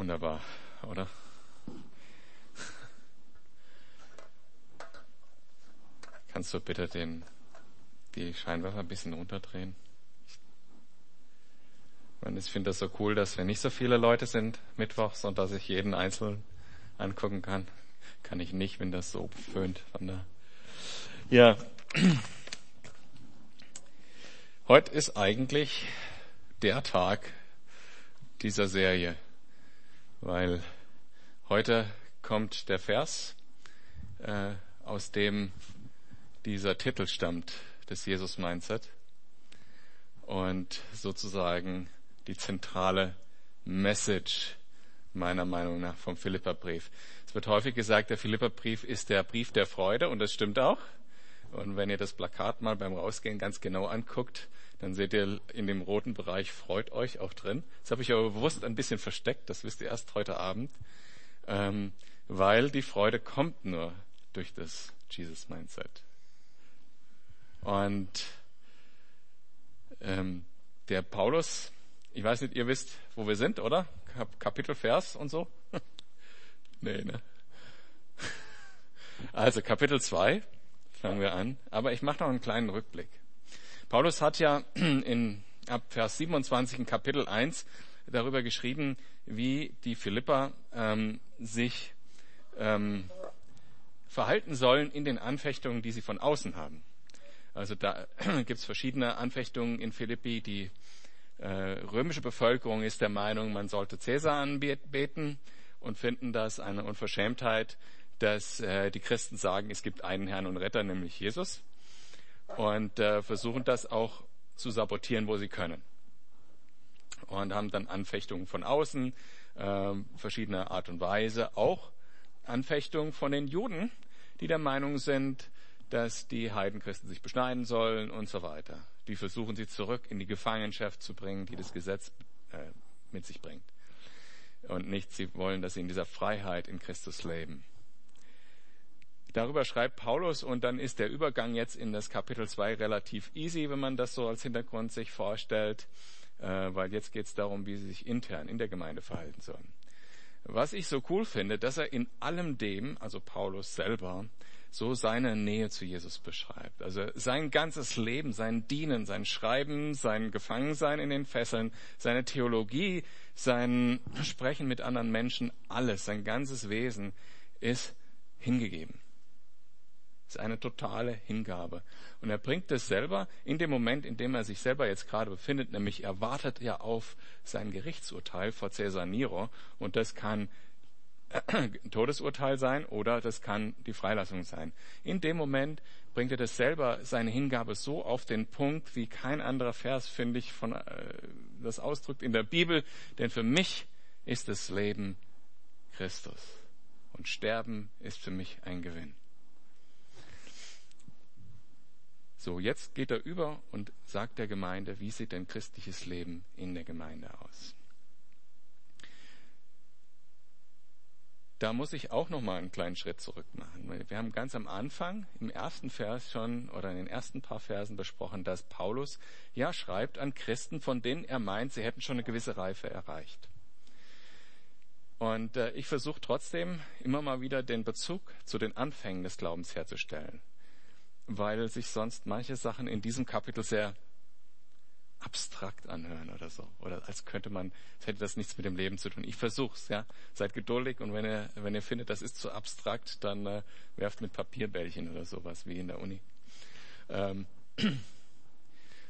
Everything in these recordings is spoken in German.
Wunderbar, oder? Kannst du bitte den, die Scheinwerfer ein bisschen runterdrehen? Ich finde das so cool, dass wir nicht so viele Leute sind mittwochs und dass ich jeden einzeln angucken kann. Kann ich nicht, wenn das so föhnt von da. Ja. Heute ist eigentlich der Tag dieser Serie, weil heute kommt der Vers, äh, aus dem dieser Titel stammt, des Jesus Mindset und sozusagen die zentrale Message meiner Meinung nach vom Philipperbrief. Es wird häufig gesagt, der Philipperbrief ist der Brief der Freude und das stimmt auch. Und wenn ihr das Plakat mal beim Rausgehen ganz genau anguckt, dann seht ihr in dem roten Bereich Freut euch auch drin. Das habe ich aber bewusst ein bisschen versteckt, das wisst ihr erst heute Abend, ähm, weil die Freude kommt nur durch das Jesus Mindset. Und ähm, der Paulus, ich weiß nicht, ihr wisst, wo wir sind, oder? Kapitel, Vers und so? nee, ne? Also Kapitel 2 fangen wir an, aber ich mache noch einen kleinen Rückblick. Paulus hat ja in ab Vers 27 in Kapitel 1 darüber geschrieben, wie die Philipper ähm, sich ähm, verhalten sollen in den Anfechtungen, die sie von außen haben. Also da gibt es verschiedene Anfechtungen in Philippi. Die äh, römische Bevölkerung ist der Meinung, man sollte Cäsar anbeten und finden das eine Unverschämtheit, dass äh, die Christen sagen, es gibt einen Herrn und Retter, nämlich Jesus, und äh, versuchen das auch zu sabotieren, wo sie können. Und haben dann Anfechtungen von außen, äh, verschiedener Art und Weise, auch Anfechtungen von den Juden, die der Meinung sind, dass die Heidenchristen sich beschneiden sollen und so weiter. Die versuchen sie zurück in die Gefangenschaft zu bringen, die das Gesetz äh, mit sich bringt. Und nicht, sie wollen, dass sie in dieser Freiheit in Christus leben. Darüber schreibt Paulus und dann ist der Übergang jetzt in das Kapitel 2 relativ easy, wenn man das so als Hintergrund sich vorstellt, äh, weil jetzt geht es darum, wie sie sich intern in der Gemeinde verhalten sollen. Was ich so cool finde, dass er in allem dem, also Paulus selber, so seine Nähe zu Jesus beschreibt. Also sein ganzes Leben, sein Dienen, sein Schreiben, sein Gefangensein in den Fesseln, seine Theologie, sein Sprechen mit anderen Menschen, alles, sein ganzes Wesen ist hingegeben ist eine totale Hingabe. Und er bringt es selber in dem Moment, in dem er sich selber jetzt gerade befindet, nämlich er wartet ja auf sein Gerichtsurteil vor Caesar Nero und das kann ein Todesurteil sein oder das kann die Freilassung sein. In dem Moment bringt er das selber, seine Hingabe so auf den Punkt, wie kein anderer Vers, finde ich, von, äh, das ausdrückt in der Bibel. Denn für mich ist das Leben Christus. Und Sterben ist für mich ein Gewinn. So, jetzt geht er über und sagt der Gemeinde, wie sieht denn christliches Leben in der Gemeinde aus? Da muss ich auch noch mal einen kleinen Schritt zurück machen. Wir haben ganz am Anfang im ersten Vers schon oder in den ersten paar Versen besprochen, dass Paulus ja schreibt an Christen, von denen er meint, sie hätten schon eine gewisse Reife erreicht. Und äh, ich versuche trotzdem immer mal wieder den Bezug zu den Anfängen des Glaubens herzustellen weil sich sonst manche Sachen in diesem Kapitel sehr abstrakt anhören oder so. Oder als könnte man, als hätte das nichts mit dem Leben zu tun. Ich versuch's, ja. Seid geduldig und wenn ihr, wenn ihr findet, das ist zu abstrakt, dann äh, werft mit Papierbällchen oder sowas wie in der Uni. Ähm,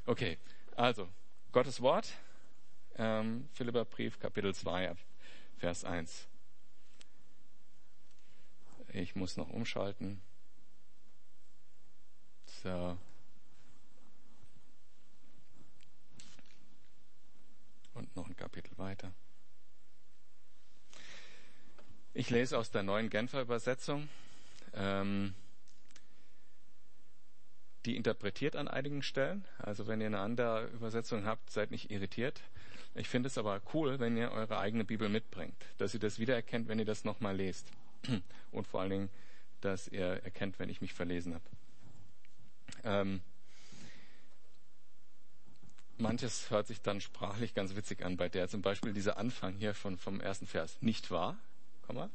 okay, also Gottes Wort, ähm, Philipperbrief, Kapitel 2, Vers 1. Ich muss noch umschalten. So. Und noch ein Kapitel weiter. Ich lese aus der neuen Genfer Übersetzung. Ähm, die interpretiert an einigen Stellen. Also wenn ihr eine andere Übersetzung habt, seid nicht irritiert. Ich finde es aber cool, wenn ihr eure eigene Bibel mitbringt, dass ihr das wiedererkennt, wenn ihr das nochmal lest. Und vor allen Dingen, dass ihr erkennt, wenn ich mich verlesen habe. Ähm, manches hört sich dann sprachlich ganz witzig an bei der. Zum Beispiel dieser Anfang hier von, vom ersten Vers. Nicht wahr? Komm mal.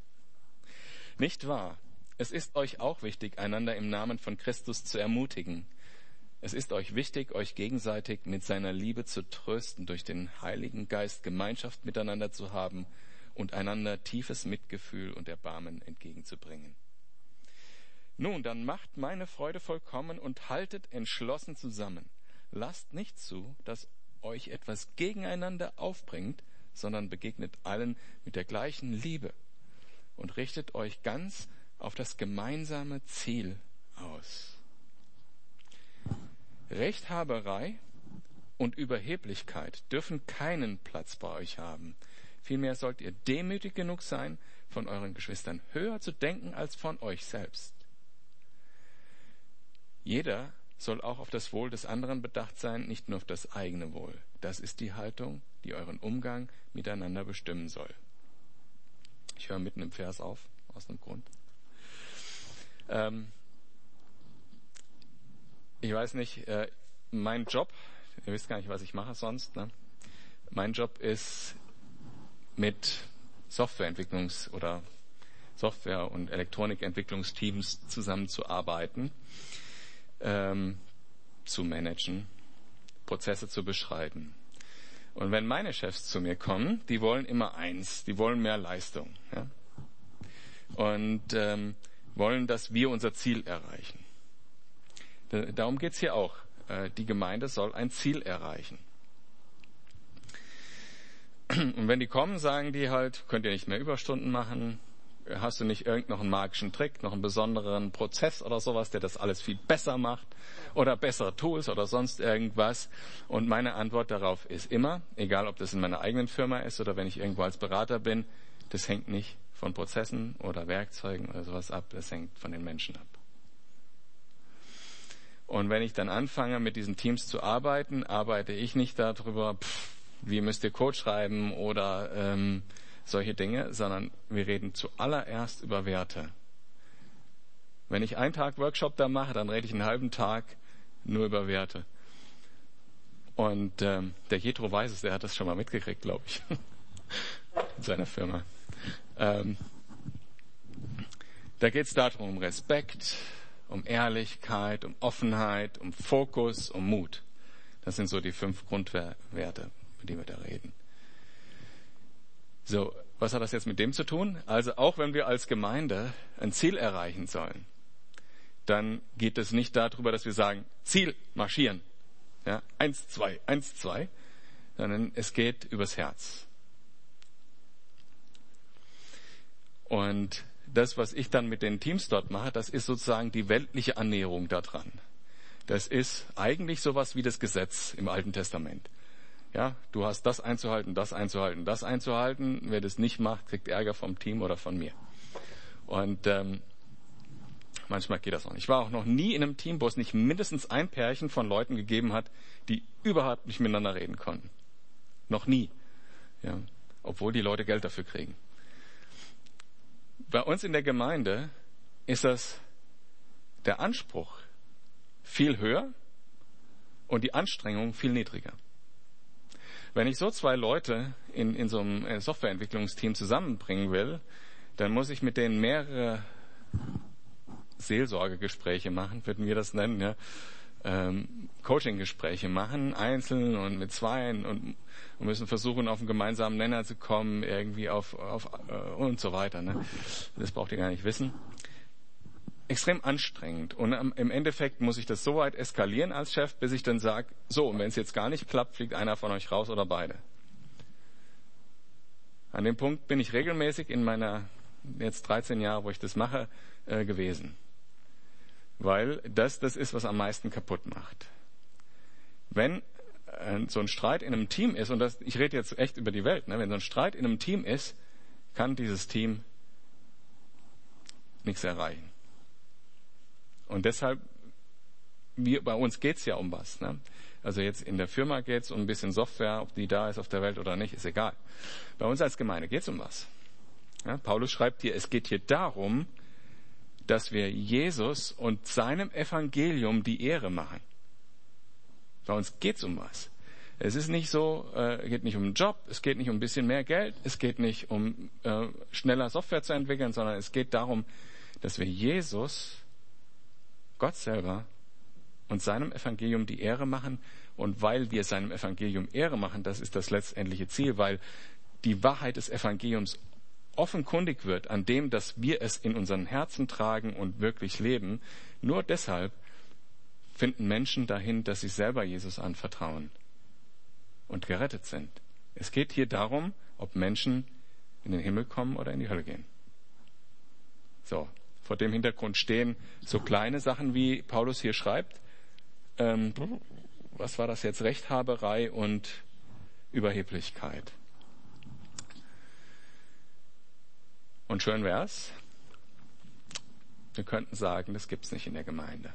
Nicht wahr? Es ist euch auch wichtig, einander im Namen von Christus zu ermutigen. Es ist euch wichtig, euch gegenseitig mit seiner Liebe zu trösten, durch den Heiligen Geist Gemeinschaft miteinander zu haben und einander tiefes Mitgefühl und Erbarmen entgegenzubringen. Nun, dann macht meine Freude vollkommen und haltet entschlossen zusammen. Lasst nicht zu, dass euch etwas gegeneinander aufbringt, sondern begegnet allen mit der gleichen Liebe und richtet euch ganz auf das gemeinsame Ziel aus. Rechthaberei und Überheblichkeit dürfen keinen Platz bei euch haben. Vielmehr sollt ihr demütig genug sein, von euren Geschwistern höher zu denken als von euch selbst. Jeder soll auch auf das Wohl des anderen bedacht sein, nicht nur auf das eigene Wohl. Das ist die Haltung, die euren Umgang miteinander bestimmen soll. Ich höre mitten im Vers auf, aus einem Grund. Ähm, ich weiß nicht, äh, mein Job, ihr wisst gar nicht, was ich mache sonst. Ne? Mein Job ist mit Softwareentwicklungs- oder Software- und Elektronikentwicklungsteams zusammenzuarbeiten, ähm, zu managen, Prozesse zu beschreiben. Und wenn meine Chefs zu mir kommen, die wollen immer eins, die wollen mehr Leistung. Ja? Und ähm, wollen, dass wir unser Ziel erreichen. Darum geht's hier auch. Äh, die Gemeinde soll ein Ziel erreichen. Und wenn die kommen, sagen die halt, könnt ihr nicht mehr Überstunden machen, hast du nicht irgend noch einen magischen Trick, noch einen besonderen Prozess oder sowas, der das alles viel besser macht oder bessere Tools oder sonst irgendwas. Und meine Antwort darauf ist immer, egal ob das in meiner eigenen Firma ist oder wenn ich irgendwo als Berater bin, das hängt nicht von Prozessen oder Werkzeugen oder sowas ab, das hängt von den Menschen ab. Und wenn ich dann anfange, mit diesen Teams zu arbeiten, arbeite ich nicht darüber, pff, wie müsst ihr Code schreiben oder ähm, solche Dinge, sondern wir reden zuallererst über Werte. Wenn ich einen Tag Workshop da mache, dann rede ich einen halben Tag nur über Werte. Und ähm, der Jethro weiß es, der hat das schon mal mitgekriegt, glaube ich, in seiner Firma. Ähm, da geht es darum, um Respekt, um Ehrlichkeit, um Offenheit, um Fokus, um Mut. Das sind so die fünf Grundwerte, über die wir da reden. So, was hat das jetzt mit dem zu tun? Also auch wenn wir als Gemeinde ein Ziel erreichen sollen, dann geht es nicht darüber, dass wir sagen, Ziel, marschieren. Ja, eins, zwei, eins, zwei, sondern es geht übers Herz. Und das, was ich dann mit den Teams dort mache, das ist sozusagen die weltliche Annäherung daran. Das ist eigentlich sowas wie das Gesetz im Alten Testament. Ja, du hast das einzuhalten, das einzuhalten, das einzuhalten. Wer das nicht macht, kriegt Ärger vom Team oder von mir. Und ähm, manchmal geht das auch nicht. Ich war auch noch nie in einem Team, wo es nicht mindestens ein Pärchen von Leuten gegeben hat, die überhaupt nicht miteinander reden konnten. Noch nie. Ja, obwohl die Leute Geld dafür kriegen. Bei uns in der Gemeinde ist das der Anspruch viel höher und die Anstrengung viel niedriger. Wenn ich so zwei Leute in, in so einem äh, Softwareentwicklungsteam zusammenbringen will, dann muss ich mit denen mehrere Seelsorgegespräche machen, würden wir das nennen, ja. Ähm, Coaching-Gespräche machen, einzeln und mit zweien und, und, müssen versuchen, auf einen gemeinsamen Nenner zu kommen, irgendwie auf, auf äh, und so weiter. Ne? Das braucht ihr gar nicht wissen extrem anstrengend. Und im Endeffekt muss ich das so weit eskalieren als Chef, bis ich dann sage, so, und wenn es jetzt gar nicht klappt, fliegt einer von euch raus oder beide. An dem Punkt bin ich regelmäßig in meiner jetzt 13 Jahre, wo ich das mache, äh, gewesen. Weil das das ist, was am meisten kaputt macht. Wenn äh, so ein Streit in einem Team ist, und das, ich rede jetzt echt über die Welt, ne, wenn so ein Streit in einem Team ist, kann dieses Team nichts erreichen. Und deshalb, wir, bei uns geht's ja um was. Ne? Also jetzt in der Firma geht's um ein bisschen Software, ob die da ist auf der Welt oder nicht, ist egal. Bei uns als Gemeinde geht's um was. Ja, Paulus schreibt hier, es geht hier darum, dass wir Jesus und seinem Evangelium die Ehre machen. Bei uns geht's um was. Es ist nicht so, äh, geht nicht um einen Job, es geht nicht um ein bisschen mehr Geld, es geht nicht um äh, schneller Software zu entwickeln, sondern es geht darum, dass wir Jesus, Gott selber und seinem Evangelium die Ehre machen. Und weil wir seinem Evangelium Ehre machen, das ist das letztendliche Ziel, weil die Wahrheit des Evangeliums offenkundig wird an dem, dass wir es in unseren Herzen tragen und wirklich leben. Nur deshalb finden Menschen dahin, dass sie selber Jesus anvertrauen und gerettet sind. Es geht hier darum, ob Menschen in den Himmel kommen oder in die Hölle gehen. So, vor dem Hintergrund stehen so kleine Sachen, wie Paulus hier schreibt. Ähm, was war das jetzt? Rechthaberei und Überheblichkeit. Und schön wär's. Wir könnten sagen, das gibt's nicht in der Gemeinde.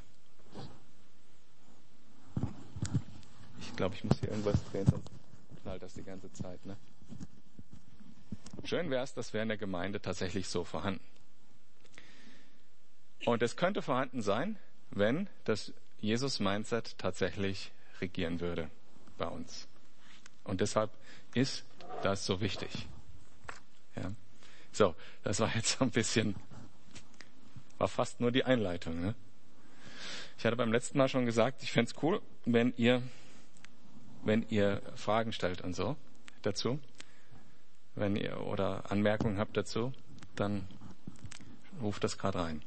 Ich glaube, ich muss hier irgendwas drehen, sonst knallt das die ganze Zeit. Ne? Schön wäre es, das wäre in der Gemeinde tatsächlich so vorhanden. Und es könnte vorhanden sein, wenn das Jesus-Mindset tatsächlich regieren würde bei uns. Und deshalb ist das so wichtig. Ja. So, das war jetzt so ein bisschen, war fast nur die Einleitung. Ne? Ich hatte beim letzten Mal schon gesagt, ich fände es cool, wenn ihr wenn ihr Fragen stellt und so dazu. Wenn ihr oder Anmerkungen habt dazu, dann ruft das gerade rein.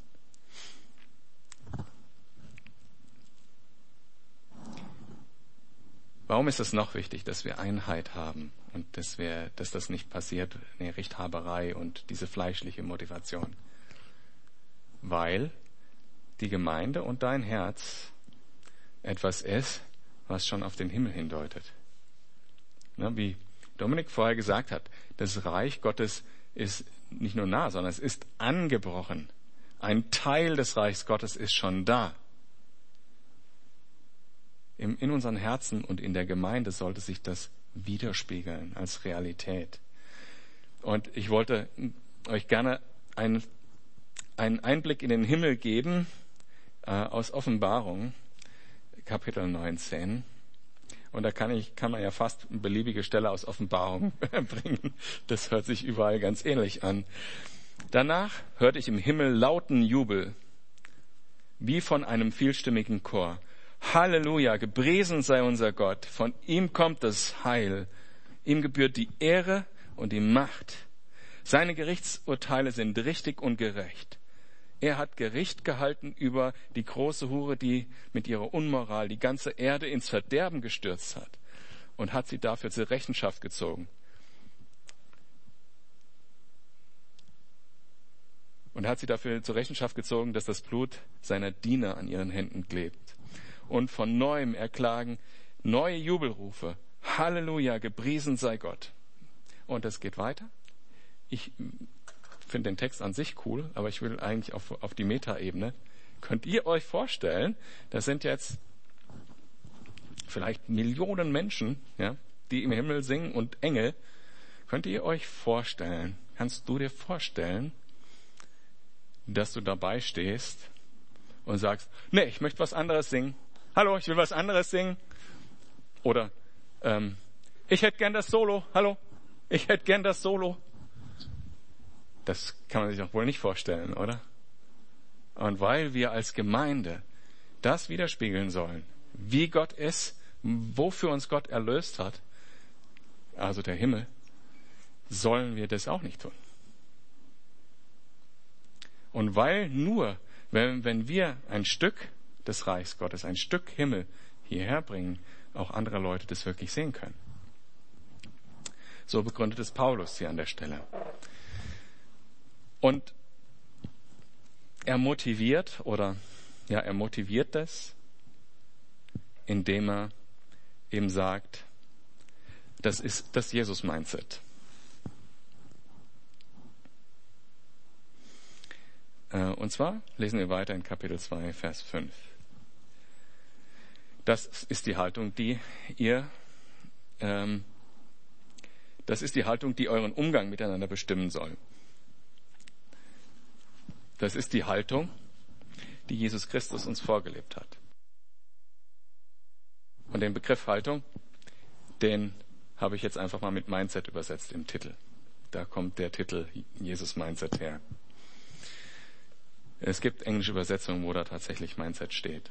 Warum ist es noch wichtig, dass wir Einheit haben und dass wir, dass das nicht passiert, eine Rechthaberei und diese fleischliche Motivation? Weil die Gemeinde und dein Herz etwas ist, was schon auf den Himmel hindeutet. Na, wie Dominik vorher gesagt hat, das Reich Gottes ist nicht nur nah, sondern es ist angebrochen. Ein Teil des Reichs Gottes ist schon da. In unseren Herzen und in der Gemeinde sollte sich das widerspiegeln als Realität. Und ich wollte euch gerne einen, einen Einblick in den Himmel geben äh, aus Offenbarung. Kapitel 19. Und da kann, ich, kann man ja fast eine beliebige Stelle aus Offenbarung bringen. Das hört sich überall ganz ähnlich an. Danach hörte ich im Himmel lauten Jubel, wie von einem vielstimmigen Chor. Halleluja, gepriesen sei unser Gott, von ihm kommt das Heil, ihm gebührt die Ehre und die Macht. Seine Gerichtsurteile sind richtig und gerecht. Er hat Gericht gehalten über die große Hure, die mit ihrer Unmoral die ganze Erde ins Verderben gestürzt hat und hat sie dafür zur Rechenschaft gezogen. Und hat sie dafür zur Rechenschaft gezogen, dass das Blut seiner Diener an ihren Händen klebt. Und von neuem erklagen neue Jubelrufe. Halleluja, gepriesen sei Gott. Und es geht weiter. Ich finde den Text an sich cool, aber ich will eigentlich auf, auf die Metaebene. Könnt ihr euch vorstellen, das sind jetzt vielleicht Millionen Menschen, ja, die im Himmel singen und Engel. Könnt ihr euch vorstellen, kannst du dir vorstellen, dass du dabei stehst und sagst, nee, ich möchte was anderes singen. Hallo, ich will was anderes singen. Oder ähm, ich hätte gern das Solo. Hallo, ich hätte gern das Solo. Das kann man sich doch wohl nicht vorstellen, oder? Und weil wir als Gemeinde das widerspiegeln sollen, wie Gott ist, wofür uns Gott erlöst hat, also der Himmel, sollen wir das auch nicht tun. Und weil nur, wenn, wenn wir ein Stück des Reichs Gottes, ein Stück Himmel hierher bringen, auch andere Leute das wirklich sehen können. So begründet es Paulus hier an der Stelle. Und er motiviert oder ja, er motiviert das, indem er eben sagt, das ist das Jesus-Mindset. Äh, und zwar lesen wir weiter in Kapitel 2, Vers 5. Das ist die Haltung, die ihr, ähm, das ist die Haltung, die euren Umgang miteinander bestimmen soll. Das ist die Haltung, die Jesus Christus uns vorgelebt hat. Und den Begriff Haltung, den habe ich jetzt einfach mal mit Mindset übersetzt im Titel. Da kommt der Titel Jesus Mindset her. Es gibt englische Übersetzungen, wo da tatsächlich Mindset steht.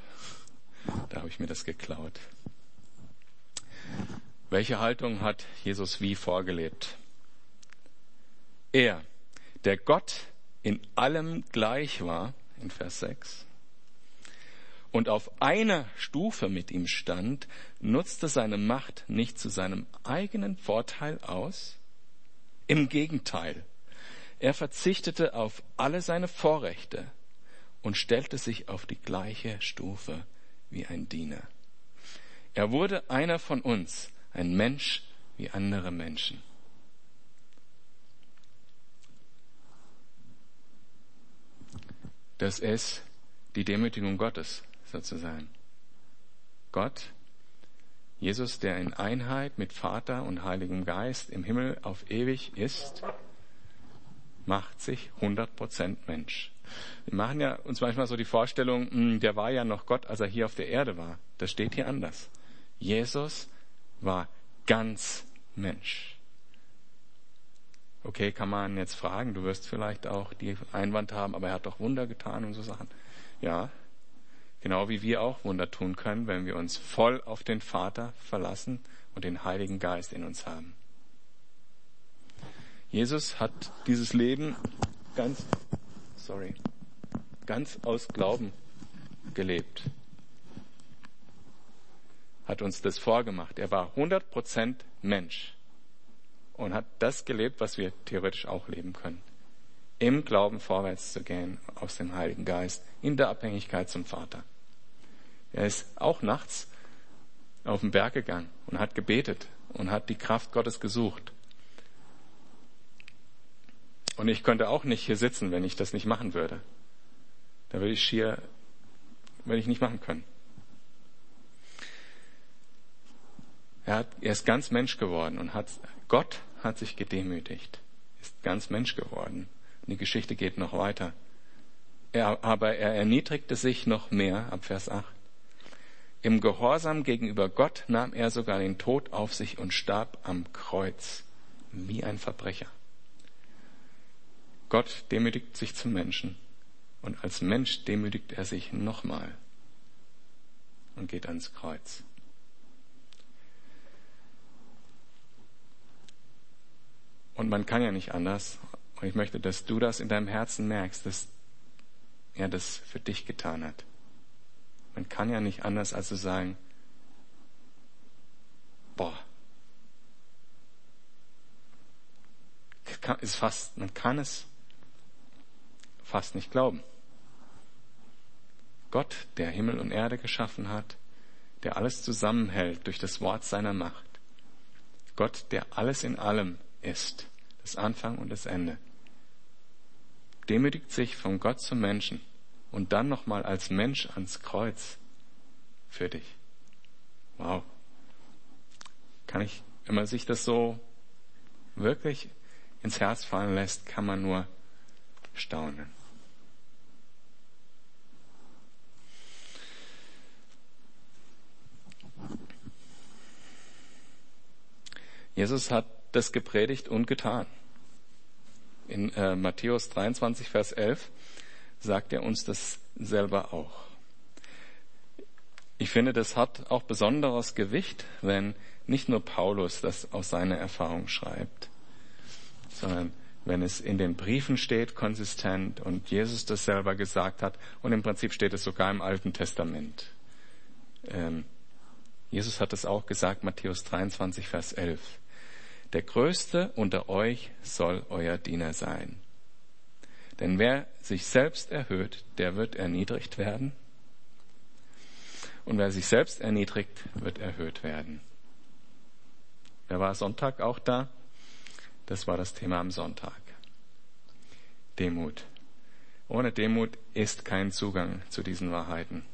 Da habe ich mir das geklaut. Welche Haltung hat Jesus wie vorgelebt? Er, der Gott in allem gleich war, in Vers 6, und auf einer Stufe mit ihm stand, nutzte seine Macht nicht zu seinem eigenen Vorteil aus? Im Gegenteil, er verzichtete auf alle seine Vorrechte und stellte sich auf die gleiche Stufe wie ein Diener. Er wurde einer von uns, ein Mensch wie andere Menschen. Das ist die Demütigung Gottes sozusagen. Gott, Jesus, der in Einheit mit Vater und Heiligem Geist im Himmel auf ewig ist, macht sich 100% Mensch. Wir machen ja uns manchmal so die Vorstellung, hm, der war ja noch Gott, als er hier auf der Erde war. Das steht hier anders. Jesus war ganz Mensch. Okay, kann man jetzt fragen, du wirst vielleicht auch die Einwand haben, aber er hat doch Wunder getan und so Sachen. Ja, Genau wie wir auch Wunder tun können, wenn wir uns voll auf den Vater verlassen und den Heiligen Geist in uns haben. Jesus hat dieses Leben ganz, sorry, ganz aus Glauben gelebt. Hat uns das vorgemacht. Er war 100% Mensch und hat das gelebt, was wir theoretisch auch leben können. Im Glauben vorwärts zu gehen aus dem Heiligen Geist, in der Abhängigkeit zum Vater. Er ist auch nachts auf den Berg gegangen und hat gebetet und hat die Kraft Gottes gesucht. Und ich könnte auch nicht hier sitzen, wenn ich das nicht machen würde. Da würde ich schier, würde ich nicht machen können. Er, hat, er ist ganz Mensch geworden und hat, Gott hat sich gedemütigt, ist ganz Mensch geworden. Und die Geschichte geht noch weiter. Er, aber er erniedrigte sich noch mehr, ab Vers 8. Im Gehorsam gegenüber Gott nahm er sogar den Tod auf sich und starb am Kreuz wie ein Verbrecher. Gott demütigt sich zum Menschen und als Mensch demütigt er sich nochmal und geht ans Kreuz. Und man kann ja nicht anders. Und ich möchte, dass du das in deinem Herzen merkst, dass er das für dich getan hat. Man kann ja nicht anders als zu sagen, boah, ist fast, man kann es fast nicht glauben. Gott, der Himmel und Erde geschaffen hat, der alles zusammenhält durch das Wort seiner Macht. Gott, der alles in allem ist, das Anfang und das Ende, demütigt sich von Gott zum Menschen und dann nochmal als Mensch ans Kreuz für dich. Wow. Kann ich, wenn man sich das so wirklich ins Herz fallen lässt, kann man nur staunen. Jesus hat das gepredigt und getan. In äh, Matthäus 23, Vers 11 sagt er uns das selber auch. Ich finde, das hat auch besonderes Gewicht, wenn nicht nur Paulus das aus seiner Erfahrung schreibt, sondern wenn es in den Briefen steht, konsistent und Jesus das selber gesagt hat und im Prinzip steht es sogar im Alten Testament. Ähm, Jesus hat es auch gesagt, Matthäus 23, Vers 11. Der Größte unter euch soll euer Diener sein. Denn wer sich selbst erhöht, der wird erniedrigt werden. Und wer sich selbst erniedrigt, wird erhöht werden. Wer war Sonntag auch da? Das war das Thema am Sonntag. Demut. Ohne Demut ist kein Zugang zu diesen Wahrheiten.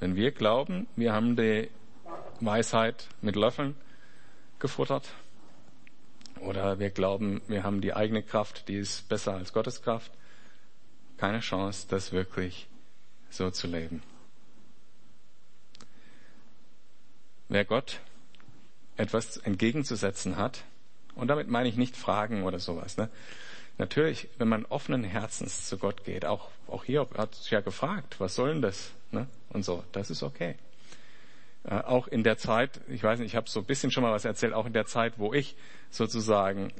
Wenn wir glauben, wir haben die Weisheit mit Löffeln gefuttert, oder wir glauben, wir haben die eigene Kraft, die ist besser als Gottes Kraft. Keine Chance, das wirklich so zu leben. Wer Gott etwas entgegenzusetzen hat. Und damit meine ich nicht Fragen oder sowas. Ne? Natürlich, wenn man offenen Herzens zu Gott geht, auch, auch hier hat ja gefragt, was soll denn das? Ne? Und so, das ist okay. Äh, auch in der Zeit, ich weiß nicht, ich habe so ein bisschen schon mal was erzählt, auch in der Zeit, wo ich sozusagen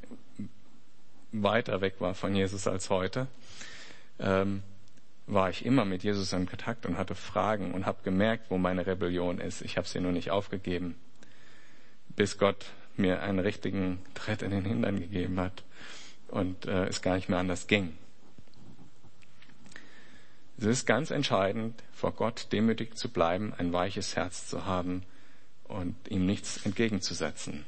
weiter weg war von Jesus als heute, ähm, war ich immer mit Jesus in Kontakt und hatte Fragen und habe gemerkt, wo meine Rebellion ist. Ich habe sie nur nicht aufgegeben, bis Gott mir einen richtigen Tritt in den Hintern gegeben hat und äh, es gar nicht mehr anders ging. Es ist ganz entscheidend, vor Gott demütig zu bleiben, ein weiches Herz zu haben und ihm nichts entgegenzusetzen.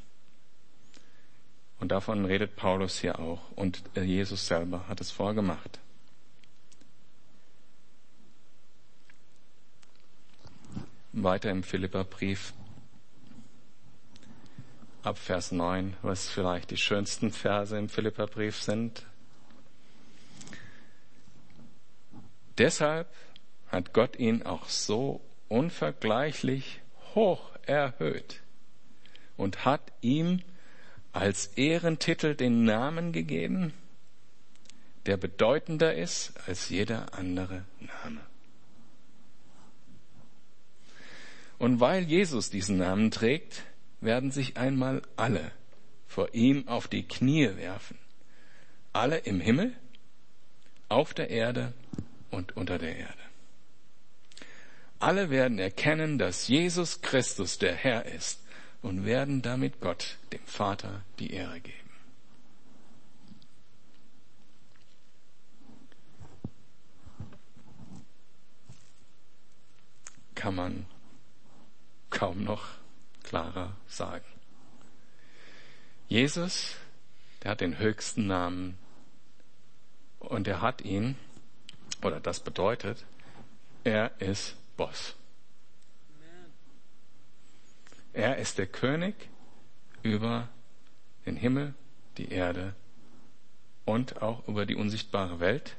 Und davon redet Paulus hier auch und Jesus selber hat es vorgemacht. Weiter im Philipperbrief ab Vers 9, was vielleicht die schönsten Verse im Philipperbrief sind. Deshalb hat Gott ihn auch so unvergleichlich hoch erhöht und hat ihm als Ehrentitel den Namen gegeben, der bedeutender ist als jeder andere Name. Und weil Jesus diesen Namen trägt, werden sich einmal alle vor ihm auf die Knie werfen. Alle im Himmel, auf der Erde und unter der Erde. Alle werden erkennen, dass Jesus Christus der Herr ist und werden damit Gott, dem Vater, die Ehre geben. Kann man kaum noch klarer sagen. Jesus, der hat den höchsten Namen und er hat ihn, oder das bedeutet, er ist Boss. Er ist der König über den Himmel, die Erde und auch über die unsichtbare Welt.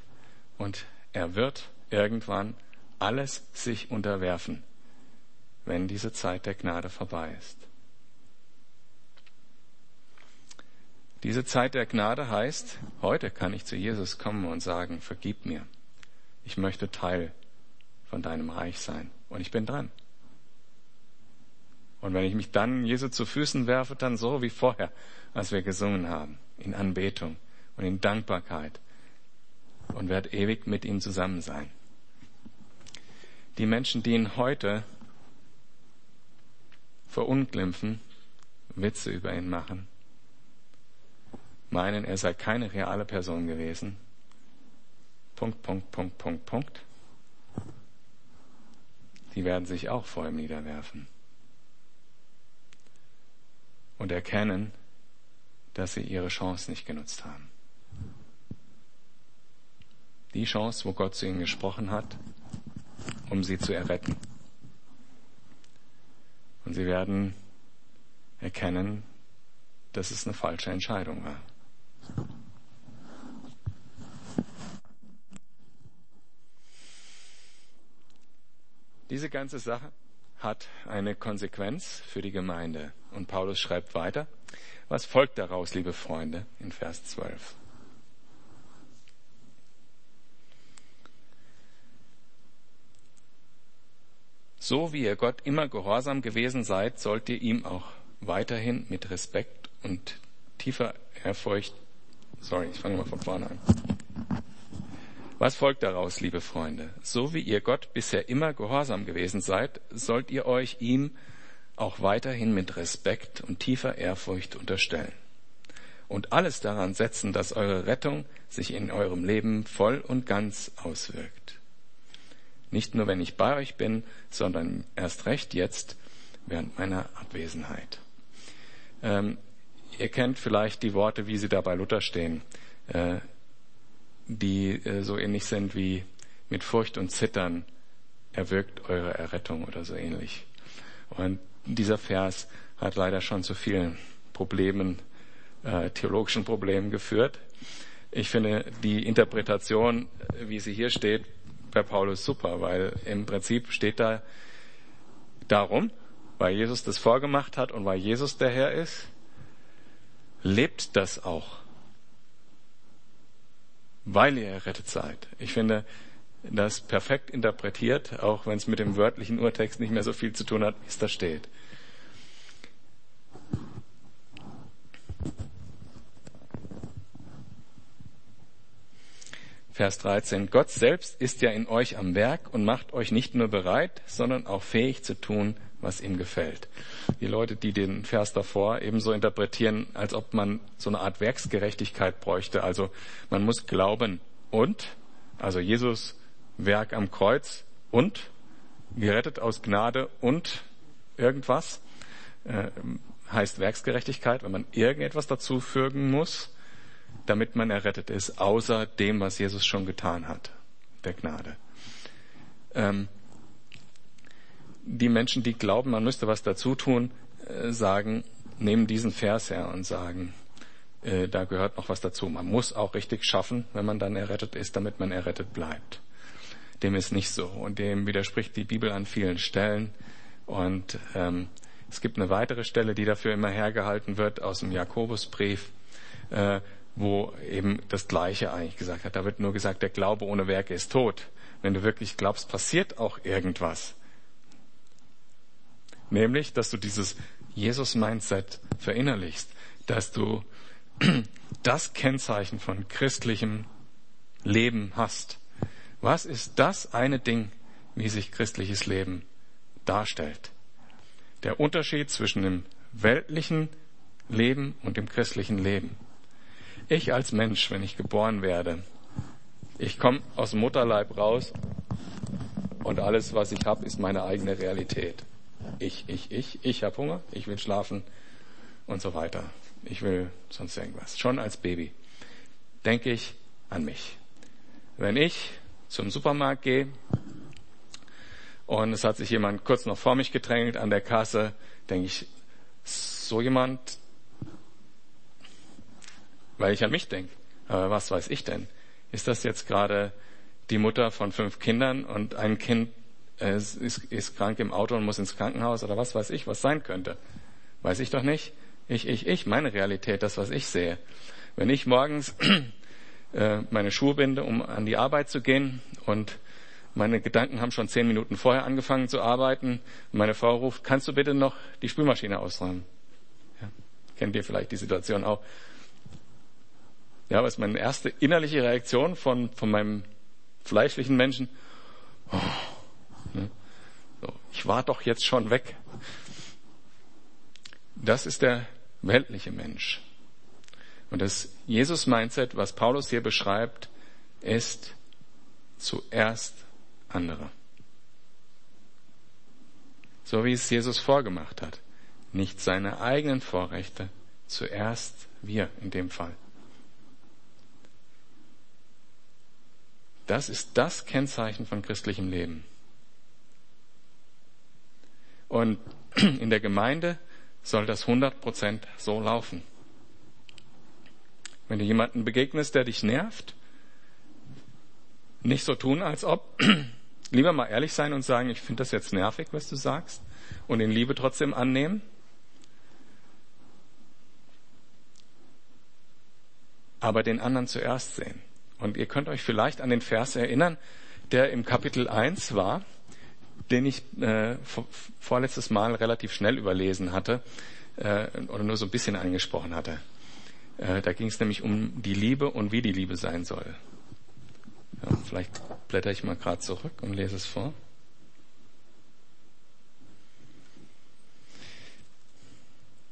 Und er wird irgendwann alles sich unterwerfen wenn diese Zeit der Gnade vorbei ist. Diese Zeit der Gnade heißt, heute kann ich zu Jesus kommen und sagen, vergib mir. Ich möchte Teil von deinem Reich sein. Und ich bin dran. Und wenn ich mich dann Jesu zu Füßen werfe, dann so wie vorher, als wir gesungen haben, in Anbetung und in Dankbarkeit und werde ewig mit ihm zusammen sein. Die Menschen, die ihn heute verunglimpfen, Witze über ihn machen, meinen, er sei keine reale Person gewesen. Punkt, Punkt, Punkt, Punkt, Punkt. Die werden sich auch vor ihm niederwerfen und erkennen, dass sie ihre Chance nicht genutzt haben. Die Chance, wo Gott zu ihnen gesprochen hat, um sie zu erretten. Und sie werden erkennen, dass es eine falsche Entscheidung war. Diese ganze Sache hat eine Konsequenz für die Gemeinde. Und Paulus schreibt weiter, was folgt daraus, liebe Freunde, in Vers 12. So wie ihr Gott immer gehorsam gewesen seid, sollt ihr ihm auch weiterhin mit Respekt und tiefer Ehrfurcht, sorry, ich fange mal von vorne an. Was folgt daraus, liebe Freunde? So wie ihr Gott bisher immer gehorsam gewesen seid, sollt ihr euch ihm auch weiterhin mit Respekt und tiefer Ehrfurcht unterstellen. Und alles daran setzen, dass eure Rettung sich in eurem Leben voll und ganz auswirkt. Nicht nur, wenn ich bei euch bin, sondern erst recht jetzt während meiner Abwesenheit. Ähm, ihr kennt vielleicht die Worte, wie sie da bei Luther stehen, äh, die äh, so ähnlich sind wie mit Furcht und Zittern erwirkt eure Errettung oder so ähnlich. Und dieser Vers hat leider schon zu vielen Problemen, äh, theologischen Problemen geführt. Ich finde die Interpretation, wie sie hier steht, bei Paulus super, weil im Prinzip steht da darum, weil Jesus das vorgemacht hat und weil Jesus der Herr ist, lebt das auch, weil ihr errettet seid. Ich finde das perfekt interpretiert, auch wenn es mit dem wörtlichen Urtext nicht mehr so viel zu tun hat, wie es da steht. Vers 13. Gott selbst ist ja in euch am Werk und macht euch nicht nur bereit, sondern auch fähig zu tun, was ihm gefällt. Die Leute, die den Vers davor ebenso interpretieren, als ob man so eine Art Werksgerechtigkeit bräuchte. Also man muss glauben und, also Jesus Werk am Kreuz und gerettet aus Gnade und irgendwas, äh, heißt Werksgerechtigkeit, wenn man irgendetwas dazu fügen muss damit man errettet ist, außer dem, was Jesus schon getan hat, der Gnade. Ähm, die Menschen, die glauben, man müsste was dazu tun, äh, sagen, nehmen diesen Vers her und sagen, äh, da gehört noch was dazu. Man muss auch richtig schaffen, wenn man dann errettet ist, damit man errettet bleibt. Dem ist nicht so und dem widerspricht die Bibel an vielen Stellen. Und ähm, es gibt eine weitere Stelle, die dafür immer hergehalten wird aus dem Jakobusbrief, äh, wo eben das Gleiche eigentlich gesagt hat. Da wird nur gesagt, der Glaube ohne Werke ist tot. Wenn du wirklich glaubst, passiert auch irgendwas. Nämlich, dass du dieses Jesus-Mindset verinnerlichst, dass du das Kennzeichen von christlichem Leben hast. Was ist das eine Ding, wie sich christliches Leben darstellt? Der Unterschied zwischen dem weltlichen Leben und dem christlichen Leben. Ich als Mensch, wenn ich geboren werde, ich komme aus dem Mutterleib raus und alles, was ich habe, ist meine eigene Realität. Ich, ich, ich, ich habe Hunger, ich will schlafen und so weiter. Ich will sonst irgendwas. Schon als Baby denke ich an mich. Wenn ich zum Supermarkt gehe und es hat sich jemand kurz noch vor mich gedrängelt an der Kasse, denke ich, so jemand, weil ich an mich denke. Aber was weiß ich denn? Ist das jetzt gerade die Mutter von fünf Kindern und ein Kind äh, ist, ist krank im Auto und muss ins Krankenhaus oder was weiß ich, was sein könnte? Weiß ich doch nicht. Ich, ich, ich, meine Realität, das, was ich sehe. Wenn ich morgens äh, meine Schuhe binde, um an die Arbeit zu gehen und meine Gedanken haben schon zehn Minuten vorher angefangen zu arbeiten. Und meine Frau ruft, kannst du bitte noch die Spülmaschine ausräumen? Ja, kennt ihr vielleicht die Situation auch? Ja, was ist meine erste innerliche Reaktion von, von meinem fleischlichen Menschen? Oh, ne? so, ich war doch jetzt schon weg. Das ist der weltliche Mensch. Und das Jesus-Mindset, was Paulus hier beschreibt, ist zuerst andere. So wie es Jesus vorgemacht hat. Nicht seine eigenen Vorrechte, zuerst wir in dem Fall. Das ist das Kennzeichen von christlichem Leben. Und in der Gemeinde soll das 100% so laufen. Wenn du jemanden begegnest, der dich nervt, nicht so tun, als ob, lieber mal ehrlich sein und sagen, ich finde das jetzt nervig, was du sagst, und in Liebe trotzdem annehmen. Aber den anderen zuerst sehen. Und ihr könnt euch vielleicht an den Vers erinnern, der im Kapitel 1 war, den ich äh, vorletztes Mal relativ schnell überlesen hatte äh, oder nur so ein bisschen angesprochen hatte. Äh, da ging es nämlich um die Liebe und wie die Liebe sein soll. Ja, vielleicht blätter ich mal gerade zurück und lese es vor.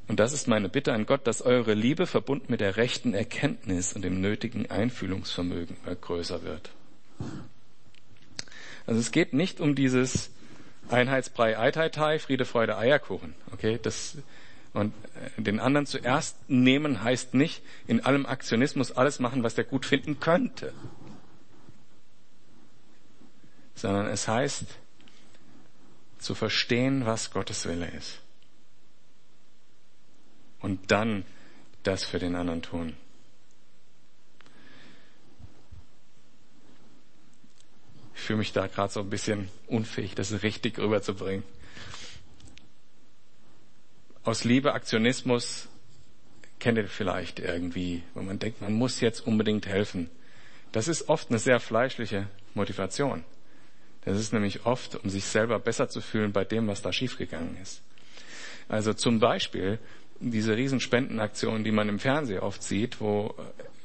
Und das ist meine Bitte an Gott, dass eure Liebe verbunden mit der rechten Erkenntnis und dem nötigen Einfühlungsvermögen größer wird. Also es geht nicht um dieses Einheitsbrei Eitaitai, Friede, Freude, Eierkuchen. Okay, das, und äh, den anderen zuerst nehmen heißt nicht in allem Aktionismus alles machen, was der gut finden könnte. Sondern es heißt zu verstehen, was Gottes Wille ist und dann das für den anderen tun. Ich fühle mich da gerade so ein bisschen unfähig, das richtig rüberzubringen. aus Liebe Aktionismus kennt ihr vielleicht irgendwie, wo man denkt, man muss jetzt unbedingt helfen. Das ist oft eine sehr fleischliche Motivation. Das ist nämlich oft, um sich selber besser zu fühlen bei dem, was da schiefgegangen ist. Also zum Beispiel diese Riesenspendenaktionen, die man im Fernsehen oft sieht, wo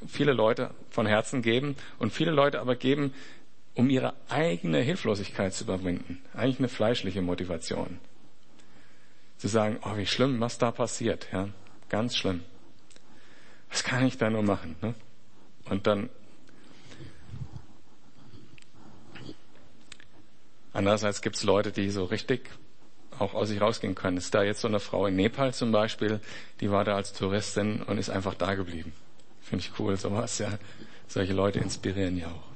viele Leute von Herzen geben und viele Leute aber geben, um ihre eigene Hilflosigkeit zu überwinden. Eigentlich eine fleischliche Motivation. Zu sagen, oh, wie schlimm, was da passiert, ja. Ganz schlimm. Was kann ich da nur machen, ne? Und dann Andererseits gibt es Leute, die so richtig auch aus sich rausgehen können. Ist da jetzt so eine Frau in Nepal zum Beispiel, die war da als Touristin und ist einfach da geblieben. Finde ich cool, sowas, ja. Solche Leute inspirieren ja auch.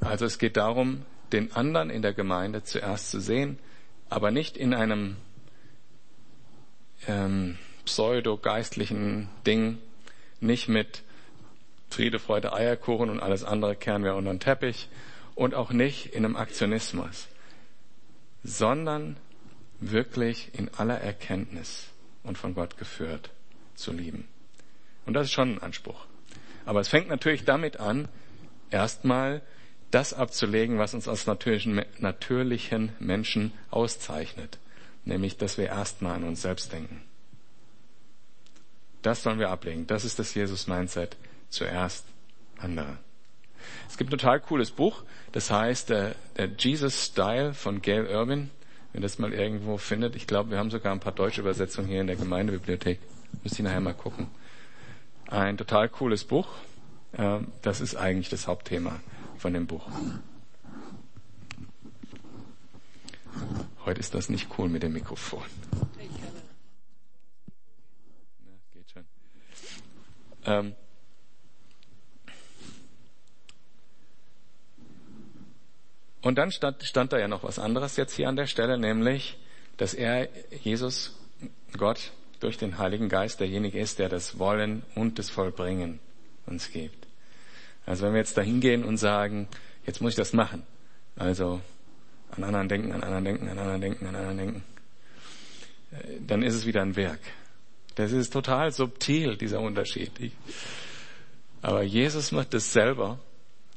Also es geht darum, den anderen in der Gemeinde zuerst zu sehen, aber nicht in einem ähm, pseudo-geistlichen Ding, nicht mit Friede, Freude, Eierkuchen und alles andere kehren wir unter den Teppich und auch nicht in einem Aktionismus, sondern wirklich in aller Erkenntnis und von Gott geführt zu lieben. Und das ist schon ein Anspruch. Aber es fängt natürlich damit an, erstmal das abzulegen, was uns als natürlichen, natürlichen Menschen auszeichnet. Nämlich, dass wir erstmal an uns selbst denken. Das sollen wir ablegen. Das ist das Jesus-Mindset. Zuerst andere. Es gibt ein total cooles Buch, das heißt der, der Jesus Style von Gail Irwin. Wenn das mal irgendwo findet, ich glaube, wir haben sogar ein paar deutsche Übersetzungen hier in der Gemeindebibliothek. Müsst ihr nachher mal gucken. Ein total cooles Buch. Ähm, das ist eigentlich das Hauptthema von dem Buch. Heute ist das nicht cool mit dem Mikrofon. Ja, geht schon. Ähm, Und dann stand, stand da ja noch was anderes jetzt hier an der Stelle, nämlich, dass er, Jesus, Gott, durch den Heiligen Geist derjenige ist, der das Wollen und das Vollbringen uns gibt. Also wenn wir jetzt da hingehen und sagen, jetzt muss ich das machen, also an anderen denken, an anderen denken, an anderen denken, an anderen denken, äh, dann ist es wieder ein Werk. Das ist total subtil, dieser Unterschied. Aber Jesus macht es selber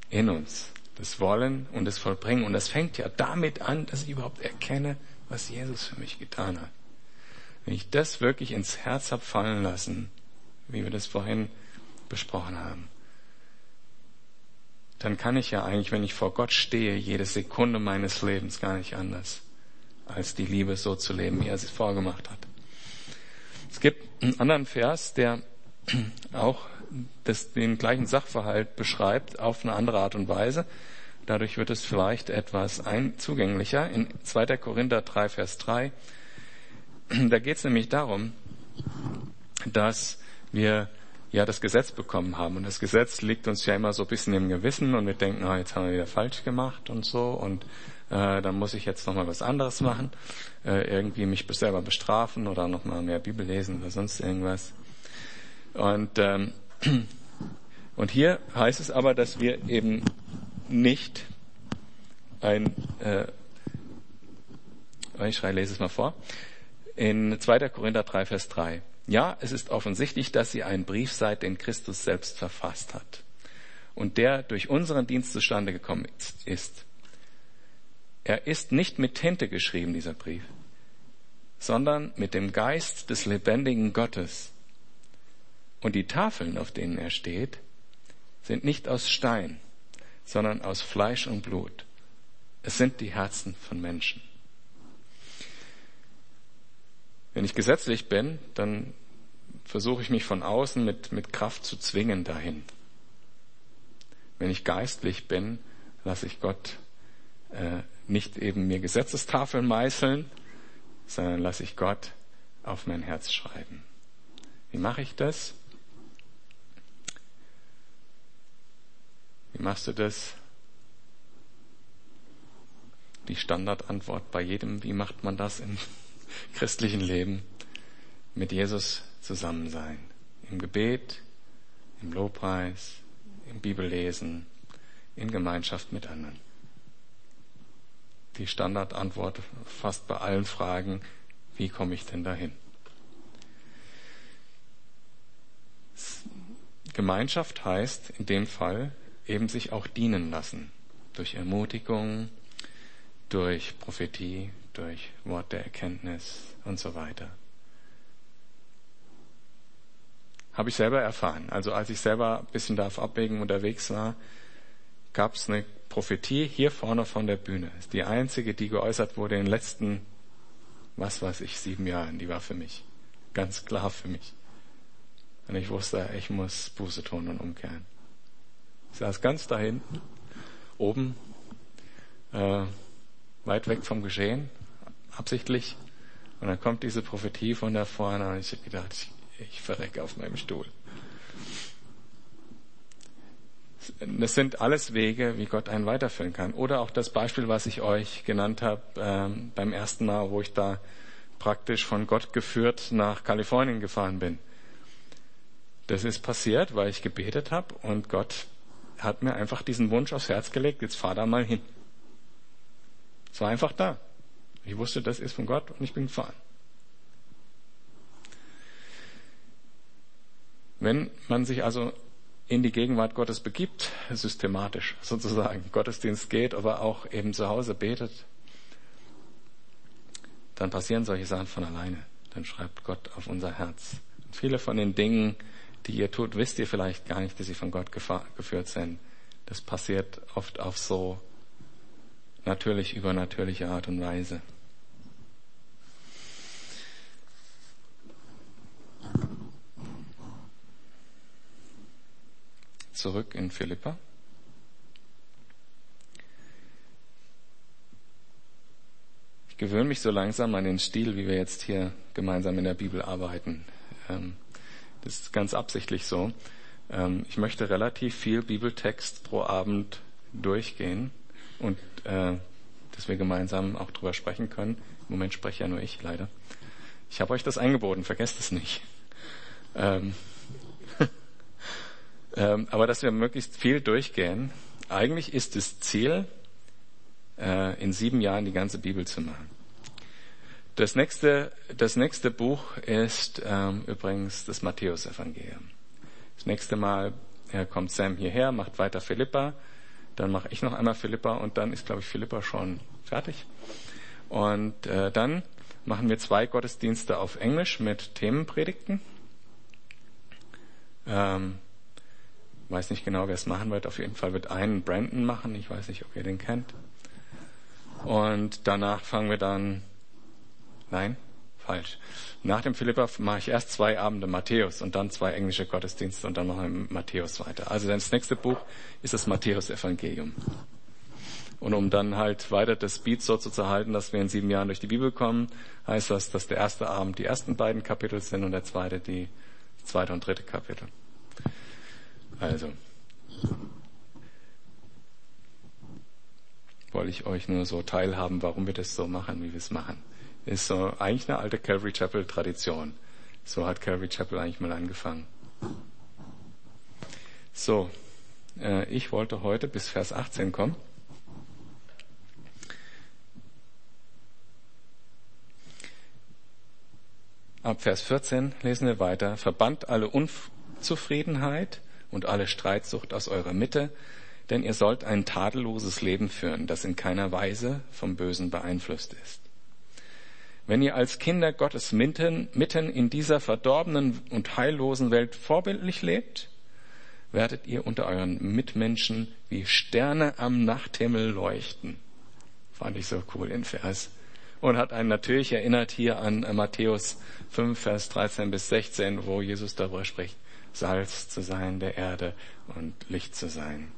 in uns das Wollen und das Vollbringen. Und das fängt ja damit an, dass ich überhaupt erkenne, was Jesus für mich getan hat. Wenn ich das wirklich ins Herz habe fallen lassen, wie wir das vorhin besprochen haben, dann kann ich ja eigentlich, wenn ich vor Gott stehe, jede Sekunde meines Lebens gar nicht anders, als die Liebe so zu leben, wie er sie vorgemacht hat. Es gibt einen anderen Vers, der auch das, den gleichen Sachverhalt beschreibt auf eine andere Art und Weise. Dadurch wird es vielleicht etwas ein, zugänglicher. In 2. Korinther 3, Vers 3, da geht es nämlich darum, dass wir ja das Gesetz bekommen haben. Und das Gesetz liegt uns ja immer so ein bisschen im Gewissen und wir denken, oh, jetzt haben wir wieder falsch gemacht und so und äh, dann muss ich jetzt nochmal was anderes machen, äh, irgendwie mich selber bestrafen oder nochmal mehr Bibel lesen oder sonst irgendwas. Und, ähm, und hier heißt es aber, dass wir eben nicht ein, äh, ich schreibe, lese es mal vor, in 2. Korinther 3, Vers 3. Ja, es ist offensichtlich, dass ihr ein Brief seid, den Christus selbst verfasst hat und der durch unseren Dienst zustande gekommen ist. Er ist nicht mit Tinte geschrieben, dieser Brief, sondern mit dem Geist des lebendigen Gottes. Und die Tafeln, auf denen er steht, sind nicht aus Stein, sondern aus Fleisch und Blut. Es sind die Herzen von Menschen. Wenn ich gesetzlich bin, dann versuche ich mich von außen mit, mit Kraft zu zwingen dahin. Wenn ich geistlich bin, lasse ich Gott äh, nicht eben mir Gesetzestafeln meißeln, sondern lasse ich Gott auf mein Herz schreiben. Wie mache ich das? Machst du das? Die Standardantwort bei jedem, wie macht man das im christlichen Leben? Mit Jesus zusammen sein. Im Gebet, im Lobpreis, im Bibellesen, in Gemeinschaft mit anderen. die Standardantwort fast bei allen Fragen, wie komme ich denn dahin? Gemeinschaft heißt in dem Fall eben sich auch dienen lassen. Durch Ermutigung, durch Prophetie, durch Wort der Erkenntnis und so weiter. Habe ich selber erfahren. Also als ich selber ein bisschen da Abwägen unterwegs war, gab es eine Prophetie hier vorne von der Bühne. Ist die einzige, die geäußert wurde in den letzten, was weiß ich, sieben Jahren. Die war für mich. Ganz klar für mich. Und ich wusste, ich muss Buße tun und umkehren. Saß ganz da hinten, oben, äh, weit weg vom Geschehen, absichtlich. Und dann kommt diese Prophetie von da vorne und ich habe gedacht, ich, ich verrecke auf meinem Stuhl. Das sind alles Wege, wie Gott einen weiterführen kann. Oder auch das Beispiel, was ich euch genannt habe ähm, beim ersten Mal, wo ich da praktisch von Gott geführt nach Kalifornien gefahren bin. Das ist passiert, weil ich gebetet habe und Gott hat mir einfach diesen Wunsch aufs Herz gelegt, jetzt fahr da mal hin. Es war einfach da. Ich wusste, das ist von Gott und ich bin gefahren. Wenn man sich also in die Gegenwart Gottes begibt, systematisch sozusagen, Gottesdienst geht, aber auch eben zu Hause betet, dann passieren solche Sachen von alleine. Dann schreibt Gott auf unser Herz. Und viele von den Dingen, die ihr tut, wisst ihr vielleicht gar nicht, dass sie von Gott geführt sind. Das passiert oft auf so natürlich übernatürliche Art und Weise. Zurück in Philippa. Ich gewöhne mich so langsam an den Stil, wie wir jetzt hier gemeinsam in der Bibel arbeiten. Ähm, das ist ganz absichtlich so. Ähm, ich möchte relativ viel Bibeltext pro Abend durchgehen und äh, dass wir gemeinsam auch drüber sprechen können. Im Moment spreche ja nur ich, leider. Ich habe euch das eingeboten, vergesst es nicht. Ähm, ähm, aber dass wir möglichst viel durchgehen. Eigentlich ist das Ziel, äh, in sieben Jahren die ganze Bibel zu machen. Das nächste, das nächste Buch ist ähm, übrigens das Matthäusevangelium. Das nächste Mal äh, kommt Sam hierher, macht weiter Philippa, dann mache ich noch einmal Philippa und dann ist, glaube ich, Philippa schon fertig. Und äh, dann machen wir zwei Gottesdienste auf Englisch mit Themenpredigten. Ähm, weiß nicht genau, wer es machen wird. Auf jeden Fall wird einen Brandon machen. Ich weiß nicht, ob ihr den kennt. Und danach fangen wir dann Nein, falsch. Nach dem Philippa mache ich erst zwei Abende Matthäus und dann zwei englische Gottesdienste und dann machen wir Matthäus weiter. Also das nächste Buch ist das Matthäus-Evangelium. Und um dann halt weiter das Beat so zu halten, dass wir in sieben Jahren durch die Bibel kommen, heißt das, dass der erste Abend die ersten beiden Kapitel sind und der zweite die zweite und dritte Kapitel. Also, wollte ich euch nur so teilhaben, warum wir das so machen, wie wir es machen ist so eigentlich eine alte Calvary Chapel Tradition. So hat Calvary Chapel eigentlich mal angefangen. So, äh, ich wollte heute bis Vers 18 kommen. Ab Vers 14 lesen wir weiter. Verbannt alle Unzufriedenheit und alle Streitsucht aus eurer Mitte, denn ihr sollt ein tadelloses Leben führen, das in keiner Weise vom Bösen beeinflusst ist. Wenn ihr als Kinder Gottes mitten, mitten in dieser verdorbenen und heillosen Welt vorbildlich lebt, werdet ihr unter euren Mitmenschen wie Sterne am Nachthimmel leuchten. Fand ich so cool in Vers. Und hat einen natürlich erinnert hier an Matthäus 5, Vers 13 bis 16, wo Jesus darüber spricht, Salz zu sein der Erde und Licht zu sein.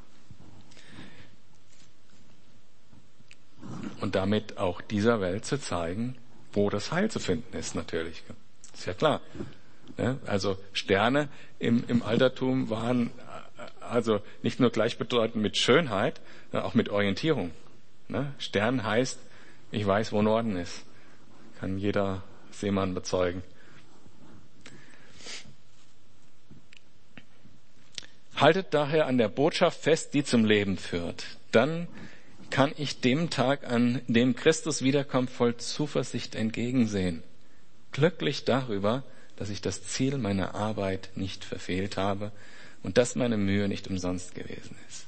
Und damit auch dieser Welt zu zeigen, wo das Heil zu finden ist, natürlich. Ist ja klar. Also Sterne im, im Altertum waren also nicht nur gleichbedeutend mit Schönheit, auch mit Orientierung. Stern heißt, ich weiß, wo Norden ist. Kann jeder Seemann bezeugen. Haltet daher an der Botschaft fest, die zum Leben führt. Dann kann ich dem Tag, an dem Christus wiederkommt, voll Zuversicht entgegensehen. Glücklich darüber, dass ich das Ziel meiner Arbeit nicht verfehlt habe und dass meine Mühe nicht umsonst gewesen ist.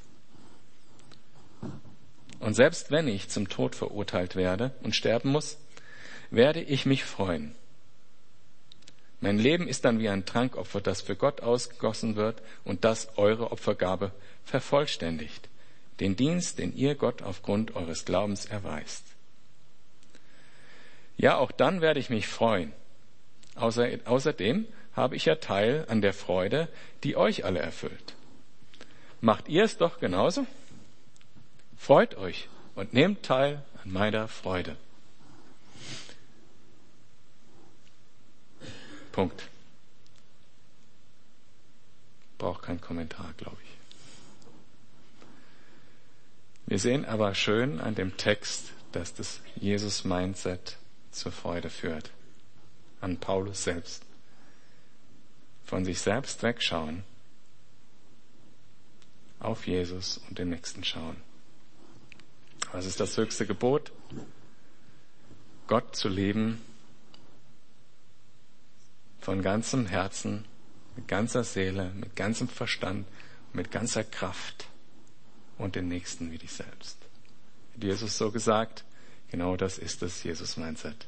Und selbst wenn ich zum Tod verurteilt werde und sterben muss, werde ich mich freuen. Mein Leben ist dann wie ein Trankopfer, das für Gott ausgegossen wird und das eure Opfergabe vervollständigt. Den Dienst, den ihr Gott aufgrund eures Glaubens erweist. Ja, auch dann werde ich mich freuen. außerdem habe ich ja Teil an der Freude, die euch alle erfüllt. Macht ihr es doch genauso? Freut euch und nehmt teil an meiner Freude. Punkt. Braucht keinen Kommentar, glaube ich. Wir sehen aber schön an dem Text, dass das Jesus-Mindset zur Freude führt. An Paulus selbst. Von sich selbst wegschauen, auf Jesus und den Nächsten schauen. Was ist das höchste Gebot? Gott zu lieben von ganzem Herzen, mit ganzer Seele, mit ganzem Verstand, mit ganzer Kraft und den Nächsten wie dich selbst. Jesus so gesagt? Genau das ist das Jesus-Mindset.